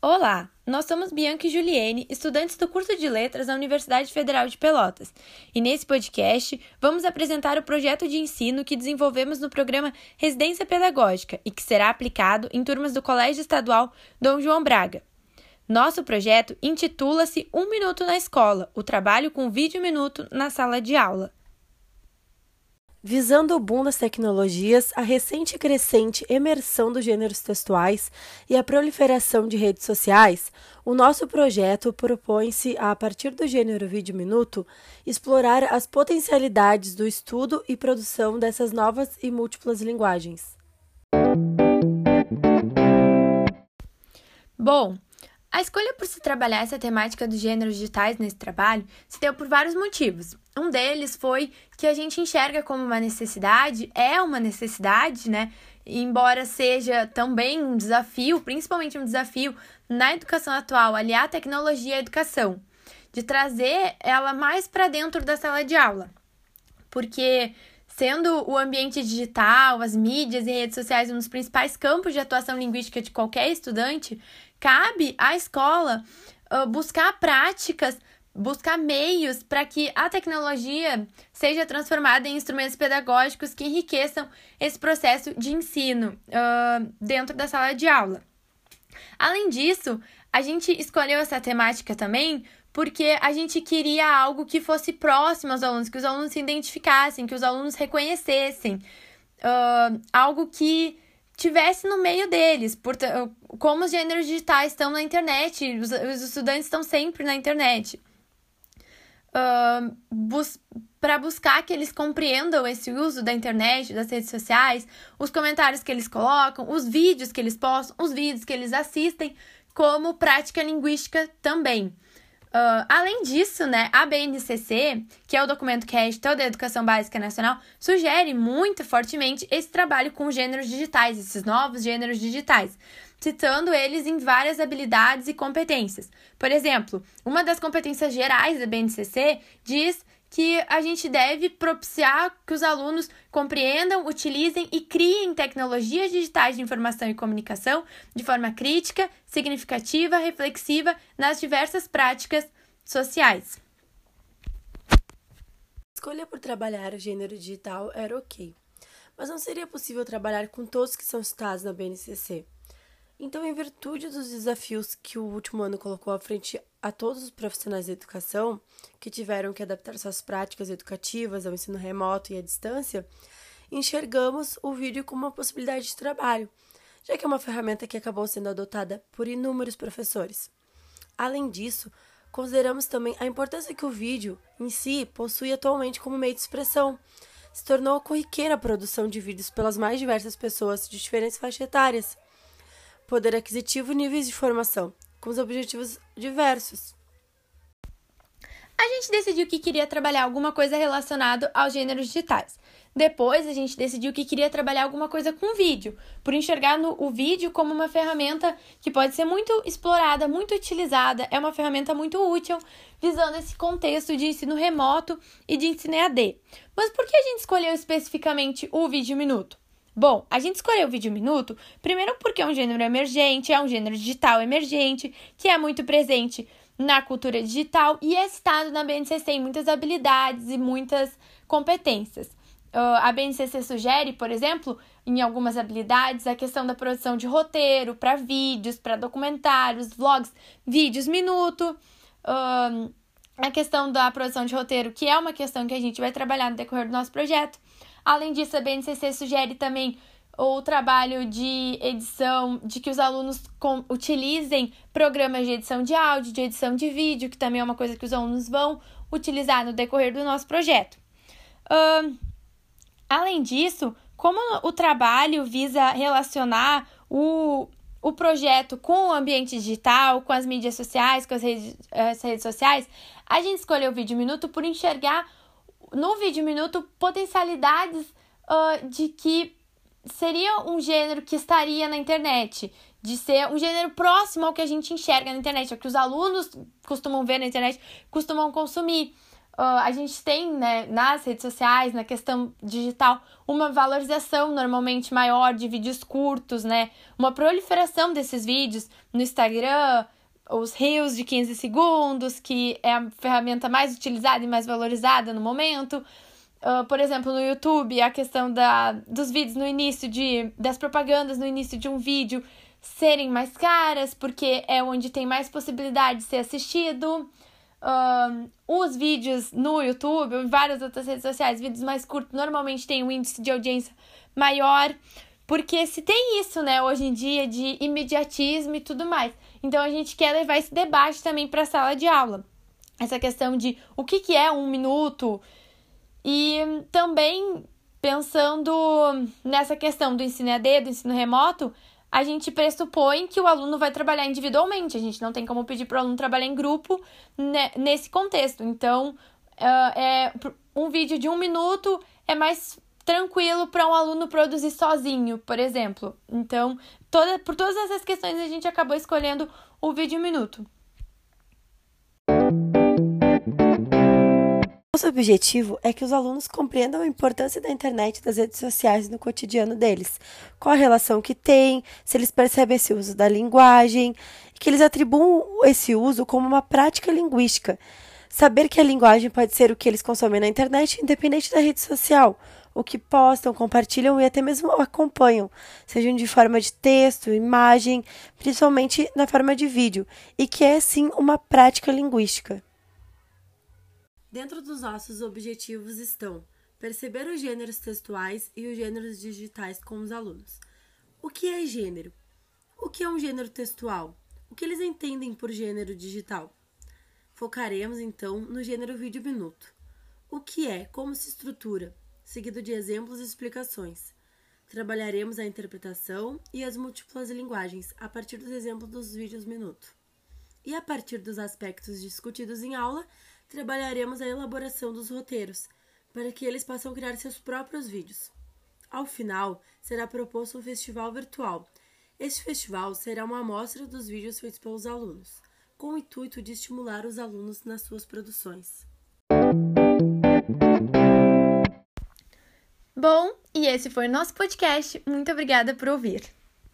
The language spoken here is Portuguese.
Olá, nós somos Bianca e Juliene, estudantes do curso de Letras da Universidade Federal de Pelotas, e nesse podcast vamos apresentar o projeto de ensino que desenvolvemos no programa Residência Pedagógica e que será aplicado em turmas do Colégio Estadual Dom João Braga. Nosso projeto intitula-se Um Minuto na Escola o trabalho com vídeo minuto na sala de aula. Visando o boom das tecnologias, a recente e crescente emersão dos gêneros textuais e a proliferação de redes sociais, o nosso projeto propõe-se, a partir do gênero vídeo minuto, explorar as potencialidades do estudo e produção dessas novas e múltiplas linguagens. Bom, a escolha por se trabalhar essa temática dos gêneros digitais nesse trabalho se deu por vários motivos. Um deles foi que a gente enxerga como uma necessidade, é uma necessidade, né? Embora seja também um desafio, principalmente um desafio na educação atual, aliar a tecnologia à educação, de trazer ela mais para dentro da sala de aula. Porque sendo o ambiente digital, as mídias e redes sociais um dos principais campos de atuação linguística de qualquer estudante, cabe à escola uh, buscar práticas, buscar meios para que a tecnologia seja transformada em instrumentos pedagógicos que enriqueçam esse processo de ensino uh, dentro da sala de aula. Além disso, a gente escolheu essa temática também porque a gente queria algo que fosse próximo aos alunos, que os alunos se identificassem, que os alunos reconhecessem, uh, algo que tivesse no meio deles. Portanto, como os gêneros digitais estão na internet, os, os estudantes estão sempre na internet. Uh, bus para buscar que eles compreendam esse uso da internet, das redes sociais, os comentários que eles colocam, os vídeos que eles postam, os vídeos que eles assistem, como prática linguística também. Uh, além disso, né, a BNCC, que é o documento que é editor da Educação Básica Nacional, sugere muito fortemente esse trabalho com gêneros digitais, esses novos gêneros digitais, citando eles em várias habilidades e competências. Por exemplo, uma das competências gerais da BNCC diz que a gente deve propiciar que os alunos compreendam, utilizem e criem tecnologias digitais de informação e comunicação de forma crítica, significativa, reflexiva nas diversas práticas sociais. A escolha por trabalhar o gênero digital era ok, mas não seria possível trabalhar com todos que são citados na BNCC. Então, em virtude dos desafios que o último ano colocou à frente a todos os profissionais da educação, que tiveram que adaptar suas práticas educativas ao ensino remoto e à distância, enxergamos o vídeo como uma possibilidade de trabalho, já que é uma ferramenta que acabou sendo adotada por inúmeros professores. Além disso, consideramos também a importância que o vídeo em si possui atualmente como meio de expressão. Se tornou corriqueira a produção de vídeos pelas mais diversas pessoas de diferentes faixas etárias poder aquisitivo níveis de formação, com os objetivos diversos. A gente decidiu que queria trabalhar alguma coisa relacionada aos gêneros digitais. Depois, a gente decidiu que queria trabalhar alguma coisa com vídeo, por enxergar no, o vídeo como uma ferramenta que pode ser muito explorada, muito utilizada, é uma ferramenta muito útil, visando esse contexto de ensino remoto e de ensino EAD. Mas por que a gente escolheu especificamente o vídeo minuto? Bom, a gente escolheu o vídeo minuto, primeiro porque é um gênero emergente, é um gênero digital emergente, que é muito presente na cultura digital e é citado na BNCC em muitas habilidades e muitas competências. Uh, a BNCC sugere, por exemplo, em algumas habilidades, a questão da produção de roteiro para vídeos, para documentários, vlogs, vídeos minuto. Uh, a questão da produção de roteiro, que é uma questão que a gente vai trabalhar no decorrer do nosso projeto. Além disso, a BNCC sugere também o trabalho de edição, de que os alunos com, utilizem programas de edição de áudio, de edição de vídeo, que também é uma coisa que os alunos vão utilizar no decorrer do nosso projeto. Além disso, como o trabalho visa relacionar o, o projeto com o ambiente digital, com as mídias sociais, com as redes, as redes sociais, a gente escolheu o vídeo minuto por enxergar no vídeo minuto potencialidades uh, de que seria um gênero que estaria na internet, de ser um gênero próximo ao que a gente enxerga na internet, ao que os alunos costumam ver na internet, costumam consumir. Uh, a gente tem né, nas redes sociais, na questão digital, uma valorização normalmente maior de vídeos curtos, né? Uma proliferação desses vídeos no Instagram, os Reels de 15 segundos, que é a ferramenta mais utilizada e mais valorizada no momento. Uh, por exemplo, no YouTube, a questão da, dos vídeos no início de. das propagandas no início de um vídeo serem mais caras, porque é onde tem mais possibilidade de ser assistido uh, os vídeos no YouTube ou em várias outras redes sociais, vídeos mais curtos, normalmente tem um índice de audiência maior. Porque se tem isso, né, hoje em dia, de imediatismo e tudo mais. Então a gente quer levar esse debate também para a sala de aula. Essa questão de o que, que é um minuto. E também pensando nessa questão do ensino EAD, do ensino remoto, a gente pressupõe que o aluno vai trabalhar individualmente. A gente não tem como pedir para o aluno trabalhar em grupo nesse contexto. Então, uh, é, um vídeo de um minuto é mais tranquilo para um aluno produzir sozinho, por exemplo. Então, toda, por todas essas questões, a gente acabou escolhendo o vídeo minuto. Nosso objetivo é que os alunos compreendam a importância da internet e das redes sociais no cotidiano deles, qual a relação que tem, se eles percebem esse uso da linguagem, que eles atribuam esse uso como uma prática linguística. Saber que a linguagem pode ser o que eles consomem na internet, independente da rede social, o que postam, compartilham e até mesmo acompanham, sejam de forma de texto, imagem, principalmente na forma de vídeo, e que é sim uma prática linguística. Dentro dos nossos objetivos estão perceber os gêneros textuais e os gêneros digitais com os alunos. O que é gênero? O que é um gênero textual? O que eles entendem por gênero digital? Focaremos então no gênero vídeo minuto. O que é, como se estrutura, seguido de exemplos e explicações. Trabalharemos a interpretação e as múltiplas linguagens a partir dos exemplos dos vídeos minuto. E a partir dos aspectos discutidos em aula, trabalharemos a elaboração dos roteiros, para que eles possam criar seus próprios vídeos. Ao final, será proposto um festival virtual. Este festival será uma amostra dos vídeos feitos pelos alunos, com o intuito de estimular os alunos nas suas produções. Bom, e esse foi o nosso podcast. Muito obrigada por ouvir.